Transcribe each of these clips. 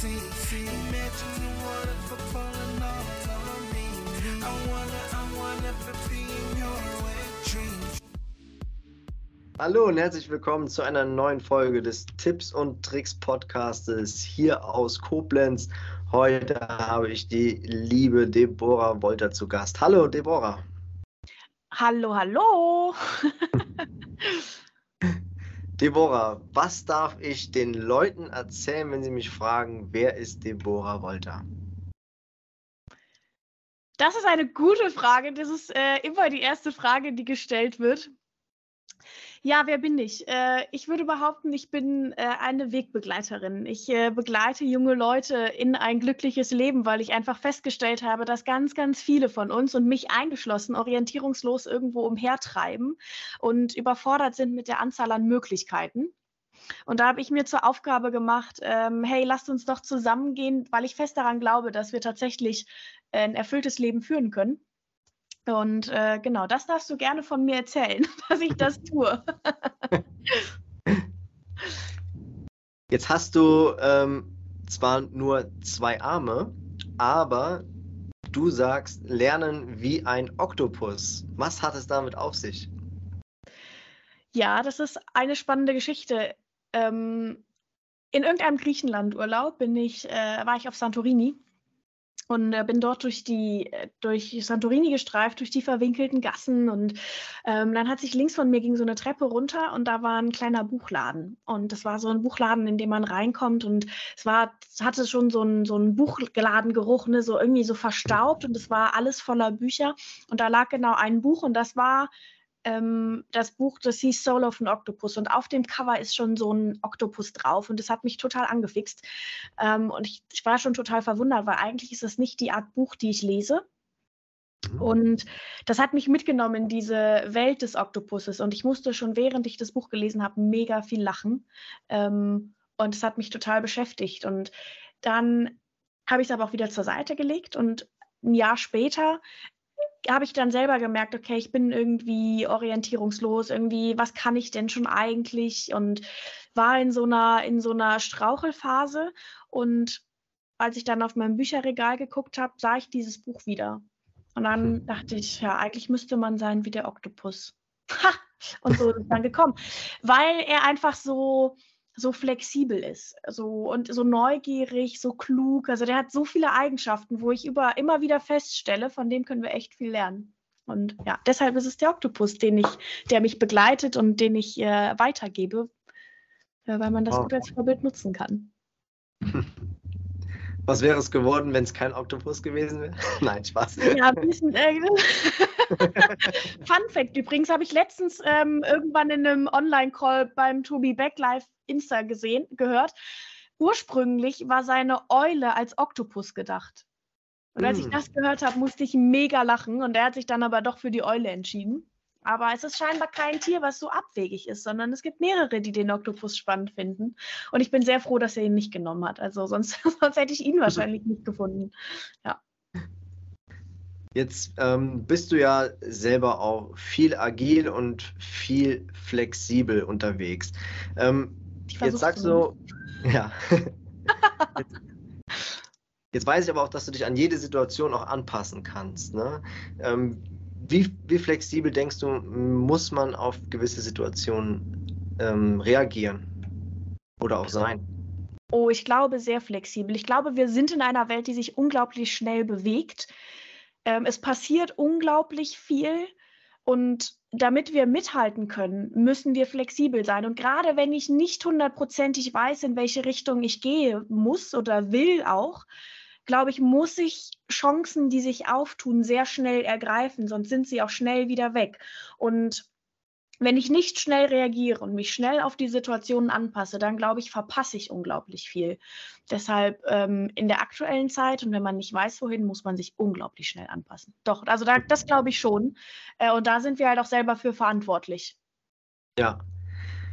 Fantasy. Imagine you wanna put falling all on me. I wanna, I wanna be in your wet dreams. Hallo und herzlich willkommen zu einer neuen Folge des Tipps und Tricks Podcastes hier aus Koblenz. Heute habe ich die liebe Deborah Wolter zu Gast. Hallo Deborah. Hallo, hallo. Deborah, was darf ich den Leuten erzählen, wenn sie mich fragen, wer ist Deborah Wolter? Das ist eine gute Frage. Das ist äh, immer die erste Frage, die gestellt wird. Ja, wer bin ich? Äh, ich würde behaupten, ich bin äh, eine Wegbegleiterin. Ich äh, begleite junge Leute in ein glückliches Leben, weil ich einfach festgestellt habe, dass ganz, ganz viele von uns und mich eingeschlossen orientierungslos irgendwo umhertreiben und überfordert sind mit der Anzahl an Möglichkeiten. Und da habe ich mir zur Aufgabe gemacht, ähm, hey, lasst uns doch zusammengehen, weil ich fest daran glaube, dass wir tatsächlich äh, ein erfülltes Leben führen können. Und äh, genau, das darfst du gerne von mir erzählen, dass ich das tue. Jetzt hast du ähm, zwar nur zwei Arme, aber du sagst lernen wie ein Oktopus. Was hat es damit auf sich? Ja, das ist eine spannende Geschichte. Ähm, in irgendeinem Griechenlandurlaub bin ich, äh, war ich auf Santorini und äh, bin dort durch die äh, durch Santorini gestreift, durch die verwinkelten Gassen. Und ähm, dann hat sich links von mir ging so eine Treppe runter und da war ein kleiner Buchladen. Und das war so ein Buchladen, in dem man reinkommt. Und es war hatte schon so einen so einen Buchladengeruch, ne, so irgendwie so verstaubt. Und es war alles voller Bücher. Und da lag genau ein Buch. Und das war ähm, das Buch, das hieß Soul of an Octopus und auf dem Cover ist schon so ein Oktopus drauf und das hat mich total angefixt. Ähm, und ich, ich, war schon total verwundert, weil eigentlich ist das nicht die Art Buch, die ich lese. Mhm. Und das hat mich mitgenommen in diese Welt des Oktopuses und ich musste schon, während ich das Buch gelesen habe, mega viel lachen. Ähm, und es hat mich total beschäftigt. Und dann habe ich es aber auch wieder zur Seite gelegt und ein Jahr später habe ich dann selber gemerkt, okay, ich bin irgendwie orientierungslos, irgendwie, was kann ich denn schon eigentlich? Und war in so einer, in so einer Strauchelphase. Und als ich dann auf meinem Bücherregal geguckt habe, sah ich dieses Buch wieder. Und dann hm. dachte ich, ja, eigentlich müsste man sein wie der Oktopus. Ha! Und so ist es dann gekommen. Weil er einfach so, so flexibel ist so, und so neugierig, so klug. Also der hat so viele Eigenschaften, wo ich über, immer wieder feststelle, von dem können wir echt viel lernen. Und ja, deshalb ist es der Oktopus, den ich, der mich begleitet und den ich äh, weitergebe, äh, weil man das wow. gut als Vorbild nutzen kann. Was wäre es geworden, wenn es kein Oktopus gewesen wäre? Nein, Spaß. Ja, ein bisschen. Äh, Fun Fact übrigens habe ich letztens ähm, irgendwann in einem Online-Call beim Tobi Back Live Insta gesehen, gehört. Ursprünglich war seine Eule als Oktopus gedacht. Und als mm. ich das gehört habe, musste ich mega lachen und er hat sich dann aber doch für die Eule entschieden. Aber es ist scheinbar kein Tier, was so abwegig ist, sondern es gibt mehrere, die den Oktopus spannend finden. Und ich bin sehr froh, dass er ihn nicht genommen hat. Also sonst, sonst hätte ich ihn wahrscheinlich nicht gefunden. Ja. Jetzt ähm, bist du ja selber auch viel agil und viel flexibel unterwegs. Ähm, jetzt sagst du, ja. jetzt, jetzt, weiß ich aber auch, dass du dich an jede Situation auch anpassen kannst. Ne? Ähm, wie, wie, flexibel denkst du, muss man auf gewisse Situationen ähm, reagieren oder auch sein? Oh, ich glaube sehr flexibel. Ich glaube, wir sind in einer Welt, die sich unglaublich schnell bewegt. Ähm, es passiert unglaublich viel und damit wir mithalten können, müssen wir flexibel sein. Und gerade wenn ich nicht hundertprozentig weiß, in welche Richtung ich gehe muss oder will auch, glaube ich, muss ich Chancen, die sich auftun, sehr schnell ergreifen, sonst sind sie auch schnell wieder weg. Und wenn ich nicht schnell reagiere und mich schnell auf die Situationen anpasse, dann glaube ich, verpasse ich unglaublich viel. Deshalb ähm, in der aktuellen Zeit und wenn man nicht weiß, wohin, muss man sich unglaublich schnell anpassen. Doch, also da, das glaube ich schon. Äh, und da sind wir halt auch selber für verantwortlich. Ja.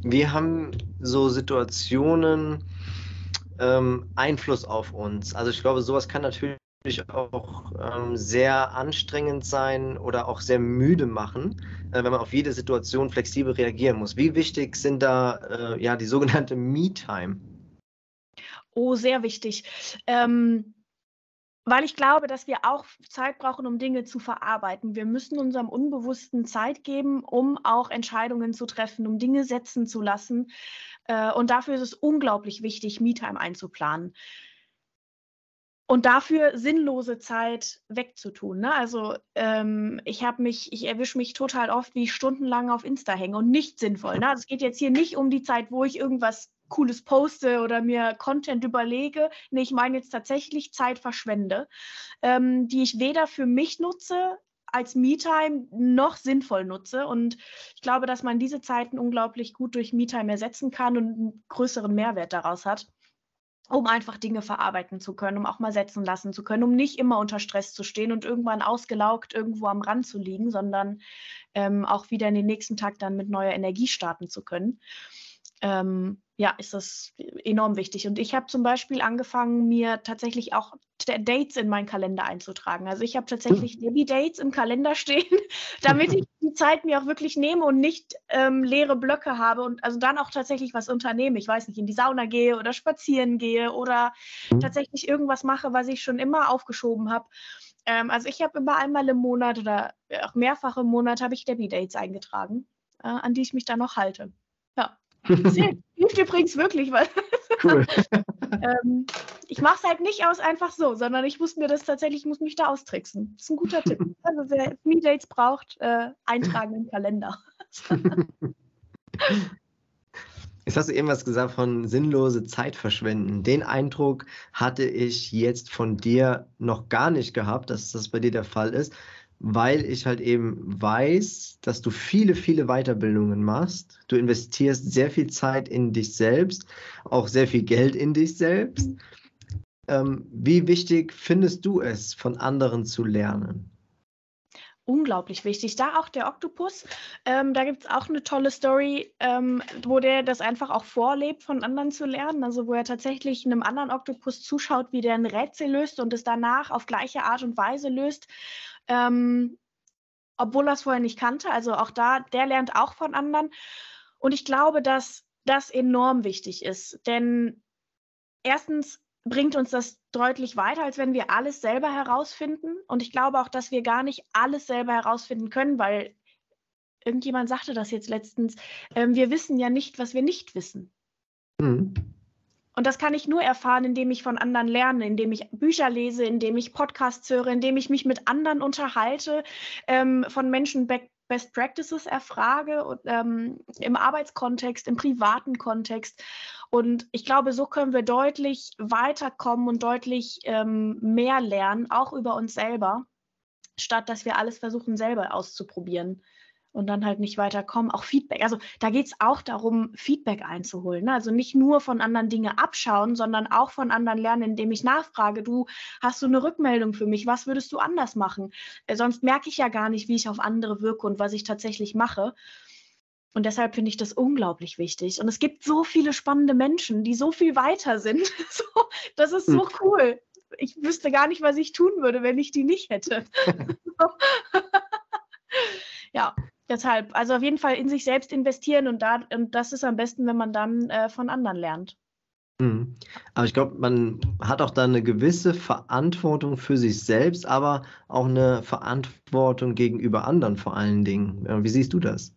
Wir haben so Situationen ähm, Einfluss auf uns. Also ich glaube, sowas kann natürlich auch ähm, sehr anstrengend sein oder auch sehr müde machen, äh, wenn man auf jede Situation flexibel reagieren muss. Wie wichtig sind da äh, ja die sogenannte Me-Time? Oh, sehr wichtig. Ähm, weil ich glaube, dass wir auch Zeit brauchen, um Dinge zu verarbeiten. Wir müssen unserem Unbewussten Zeit geben, um auch Entscheidungen zu treffen, um Dinge setzen zu lassen. Äh, und dafür ist es unglaublich wichtig, Me-Time einzuplanen und dafür sinnlose Zeit wegzutun. Ne? Also ähm, ich habe mich, ich erwische mich total oft, wie ich stundenlang auf Insta hänge und nicht sinnvoll. Ne? Also es geht jetzt hier nicht um die Zeit, wo ich irgendwas Cooles poste oder mir Content überlege. Nee, ich meine jetzt tatsächlich Zeit verschwende, ähm, die ich weder für mich nutze als Me-Time noch sinnvoll nutze. Und ich glaube, dass man diese Zeiten unglaublich gut durch Me-Time ersetzen kann und einen größeren Mehrwert daraus hat um einfach Dinge verarbeiten zu können, um auch mal setzen lassen zu können, um nicht immer unter Stress zu stehen und irgendwann ausgelaugt irgendwo am Rand zu liegen, sondern ähm, auch wieder in den nächsten Tag dann mit neuer Energie starten zu können. Ähm, ja, ist das enorm wichtig. Und ich habe zum Beispiel angefangen, mir tatsächlich auch Dates in meinen Kalender einzutragen. Also ich habe tatsächlich hm. Debbie-Dates im Kalender stehen, damit ich die Zeit mir auch wirklich nehme und nicht ähm, leere Blöcke habe und also dann auch tatsächlich was unternehme. Ich weiß nicht, in die Sauna gehe oder spazieren gehe oder mhm. tatsächlich irgendwas mache, was ich schon immer aufgeschoben habe. Ähm, also ich habe immer einmal im Monat oder auch mehrfach im Monat habe ich Debbie-Dates eingetragen, äh, an die ich mich dann noch halte. Ja. Sehr, hilft übrigens wirklich, weil cool. ähm, ich mache es halt nicht aus einfach so, sondern ich muss mir das tatsächlich, ich muss mich da austricksen. Das ist ein guter Tipp. Also wer Me-Dates braucht, äh, eintragen im Kalender. Jetzt hast du irgendwas gesagt von sinnlose Zeit verschwenden. Den Eindruck hatte ich jetzt von dir noch gar nicht gehabt, dass das bei dir der Fall ist weil ich halt eben weiß, dass du viele, viele Weiterbildungen machst. Du investierst sehr viel Zeit in dich selbst, auch sehr viel Geld in dich selbst. Ähm, wie wichtig findest du es, von anderen zu lernen? Unglaublich wichtig. Da auch der Oktopus, ähm, da gibt es auch eine tolle Story, ähm, wo der das einfach auch vorlebt, von anderen zu lernen. Also wo er tatsächlich einem anderen Oktopus zuschaut, wie der ein Rätsel löst und es danach auf gleiche Art und Weise löst ähm, obwohl er es vorher nicht kannte. Also auch da, der lernt auch von anderen. Und ich glaube, dass das enorm wichtig ist. Denn erstens bringt uns das deutlich weiter, als wenn wir alles selber herausfinden. Und ich glaube auch, dass wir gar nicht alles selber herausfinden können, weil irgendjemand sagte das jetzt letztens, äh, wir wissen ja nicht, was wir nicht wissen. Mhm. Und das kann ich nur erfahren, indem ich von anderen lerne, indem ich Bücher lese, indem ich Podcasts höre, indem ich mich mit anderen unterhalte, ähm, von Menschen Best Practices erfrage und, ähm, im Arbeitskontext, im privaten Kontext. Und ich glaube, so können wir deutlich weiterkommen und deutlich ähm, mehr lernen, auch über uns selber, statt dass wir alles versuchen, selber auszuprobieren und dann halt nicht weiterkommen. Auch Feedback. Also da geht es auch darum, Feedback einzuholen. Ne? Also nicht nur von anderen Dinge abschauen, sondern auch von anderen lernen, indem ich nachfrage, du hast du eine Rückmeldung für mich, was würdest du anders machen? Äh, sonst merke ich ja gar nicht, wie ich auf andere wirke und was ich tatsächlich mache. Und deshalb finde ich das unglaublich wichtig. Und es gibt so viele spannende Menschen, die so viel weiter sind. so, das ist so hm. cool. Ich wüsste gar nicht, was ich tun würde, wenn ich die nicht hätte. ja, Deshalb, also auf jeden Fall in sich selbst investieren und, da, und das ist am besten, wenn man dann äh, von anderen lernt. Mhm. Aber ich glaube, man hat auch da eine gewisse Verantwortung für sich selbst, aber auch eine Verantwortung gegenüber anderen vor allen Dingen. Wie siehst du das?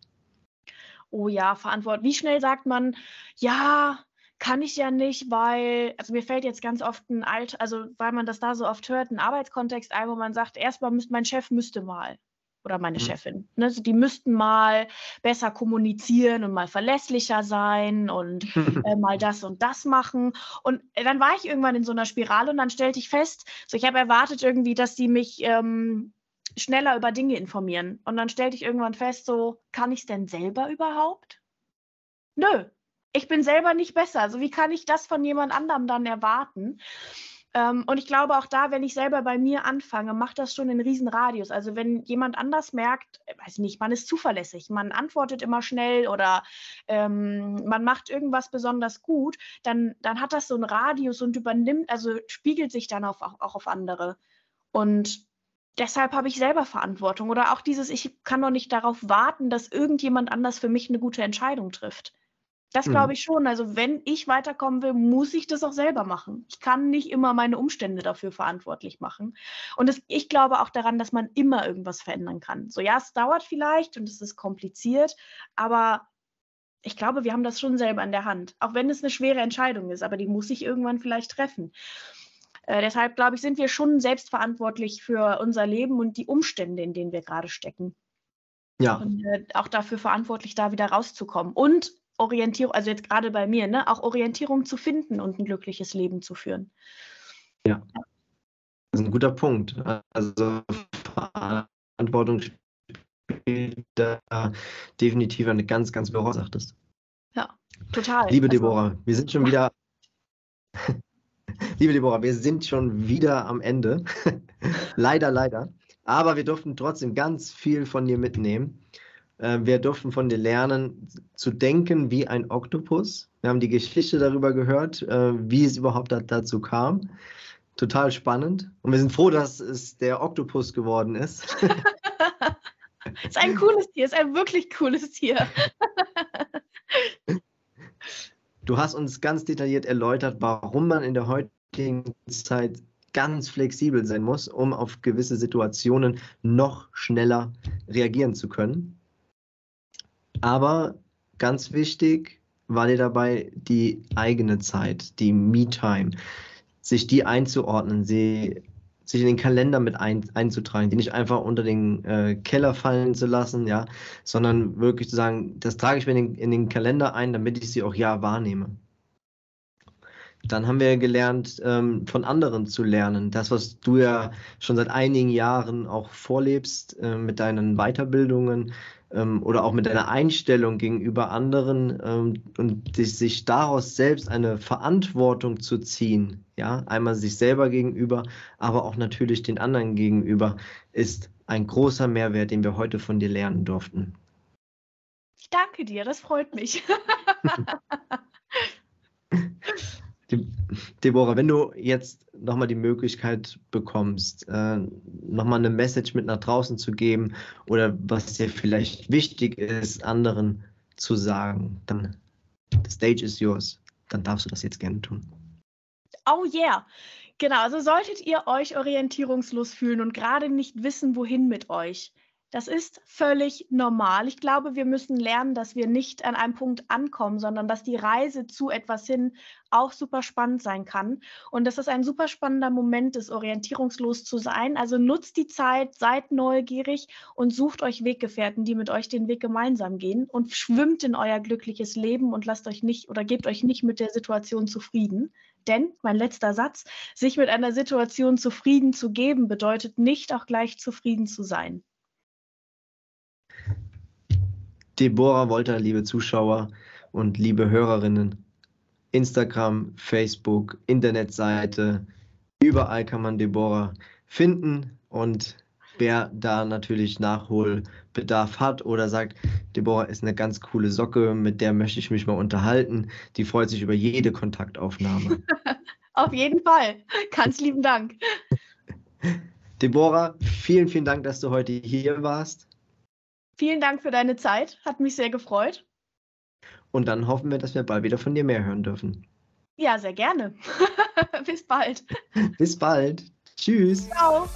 Oh ja, Verantwortung. Wie schnell sagt man, ja, kann ich ja nicht, weil, also mir fällt jetzt ganz oft ein alt, also weil man das da so oft hört, ein Arbeitskontext ein, wo man sagt, erstmal müsste mein Chef müsste mal oder meine mhm. Chefin. Ne? Also die müssten mal besser kommunizieren und mal verlässlicher sein und äh, mal das und das machen. Und äh, dann war ich irgendwann in so einer Spirale und dann stellte ich fest, so ich habe erwartet irgendwie, dass die mich ähm, schneller über Dinge informieren. Und dann stellte ich irgendwann fest, so, kann ich es denn selber überhaupt? Nö, ich bin selber nicht besser. Also wie kann ich das von jemand anderem dann erwarten? Ähm, und ich glaube auch da, wenn ich selber bei mir anfange, macht das schon einen riesen Radius. Also wenn jemand anders merkt, äh, weiß nicht, man ist zuverlässig, man antwortet immer schnell oder ähm, man macht irgendwas besonders gut, dann, dann hat das so einen Radius und übernimmt, also spiegelt sich dann auf, auch, auch auf andere. Und deshalb habe ich selber Verantwortung. Oder auch dieses, ich kann doch nicht darauf warten, dass irgendjemand anders für mich eine gute Entscheidung trifft. Das glaube mhm. ich schon. Also wenn ich weiterkommen will, muss ich das auch selber machen. Ich kann nicht immer meine Umstände dafür verantwortlich machen. Und das, ich glaube auch daran, dass man immer irgendwas verändern kann. So ja, es dauert vielleicht und es ist kompliziert, aber ich glaube, wir haben das schon selber in der Hand. Auch wenn es eine schwere Entscheidung ist, aber die muss ich irgendwann vielleicht treffen. Äh, deshalb glaube ich, sind wir schon selbstverantwortlich für unser Leben und die Umstände, in denen wir gerade stecken. Ja. Und äh, auch dafür verantwortlich, da wieder rauszukommen. Und Orientierung, also jetzt gerade bei mir, ne, auch Orientierung zu finden und ein glückliches Leben zu führen. Ja, das ist ein guter Punkt. Also Verantwortung spielt da definitiv eine ganz, ganz hohe sagtest. Ja, total. Liebe also, Deborah, wir sind schon wieder. Liebe Deborah, wir sind schon wieder am Ende. leider, leider. Aber wir durften trotzdem ganz viel von dir mitnehmen. Äh, wir durften von dir lernen, zu denken wie ein Oktopus. Wir haben die Geschichte darüber gehört, äh, wie es überhaupt dazu kam. Total spannend. Und wir sind froh, dass es der Oktopus geworden ist. ist ein cooles Tier, ist ein wirklich cooles Tier. du hast uns ganz detailliert erläutert, warum man in der heutigen Zeit ganz flexibel sein muss, um auf gewisse Situationen noch schneller reagieren zu können. Aber ganz wichtig war dir dabei die eigene Zeit, die Me-Time, sich die einzuordnen, sie, sich in den Kalender mit ein, einzutragen, die nicht einfach unter den äh, Keller fallen zu lassen, ja, sondern wirklich zu sagen, das trage ich mir in den, in den Kalender ein, damit ich sie auch ja wahrnehme. Dann haben wir gelernt, ähm, von anderen zu lernen. Das, was du ja schon seit einigen Jahren auch vorlebst äh, mit deinen Weiterbildungen, ähm, oder auch mit einer Einstellung gegenüber anderen ähm, und die, sich daraus selbst eine Verantwortung zu ziehen, ja, einmal sich selber gegenüber, aber auch natürlich den anderen gegenüber, ist ein großer Mehrwert, den wir heute von dir lernen durften. Ich danke dir, das freut mich. Deborah, wenn du jetzt nochmal die Möglichkeit bekommst, äh, nochmal eine Message mit nach draußen zu geben oder was dir vielleicht wichtig ist, anderen zu sagen, dann the stage is yours. Dann darfst du das jetzt gerne tun. Oh yeah. Genau, also solltet ihr euch orientierungslos fühlen und gerade nicht wissen, wohin mit euch, das ist völlig normal. Ich glaube, wir müssen lernen, dass wir nicht an einem Punkt ankommen, sondern dass die Reise zu etwas hin auch super spannend sein kann. Und dass es ein super spannender Moment ist, orientierungslos zu sein. Also nutzt die Zeit, seid neugierig und sucht euch Weggefährten, die mit euch den Weg gemeinsam gehen und schwimmt in euer glückliches Leben und lasst euch nicht oder gebt euch nicht mit der Situation zufrieden. Denn, mein letzter Satz, sich mit einer Situation zufrieden zu geben, bedeutet nicht auch gleich zufrieden zu sein. Deborah Wolter, liebe Zuschauer und liebe Hörerinnen. Instagram, Facebook, Internetseite, überall kann man Deborah finden und wer da natürlich Nachholbedarf hat oder sagt, Deborah ist eine ganz coole Socke, mit der möchte ich mich mal unterhalten, die freut sich über jede Kontaktaufnahme. Auf jeden Fall. Ganz lieben Dank. Deborah, vielen, vielen Dank, dass du heute hier warst. Vielen Dank für deine Zeit. Hat mich sehr gefreut. Und dann hoffen wir, dass wir bald wieder von dir mehr hören dürfen. Ja, sehr gerne. Bis bald. Bis bald. Tschüss. Ciao.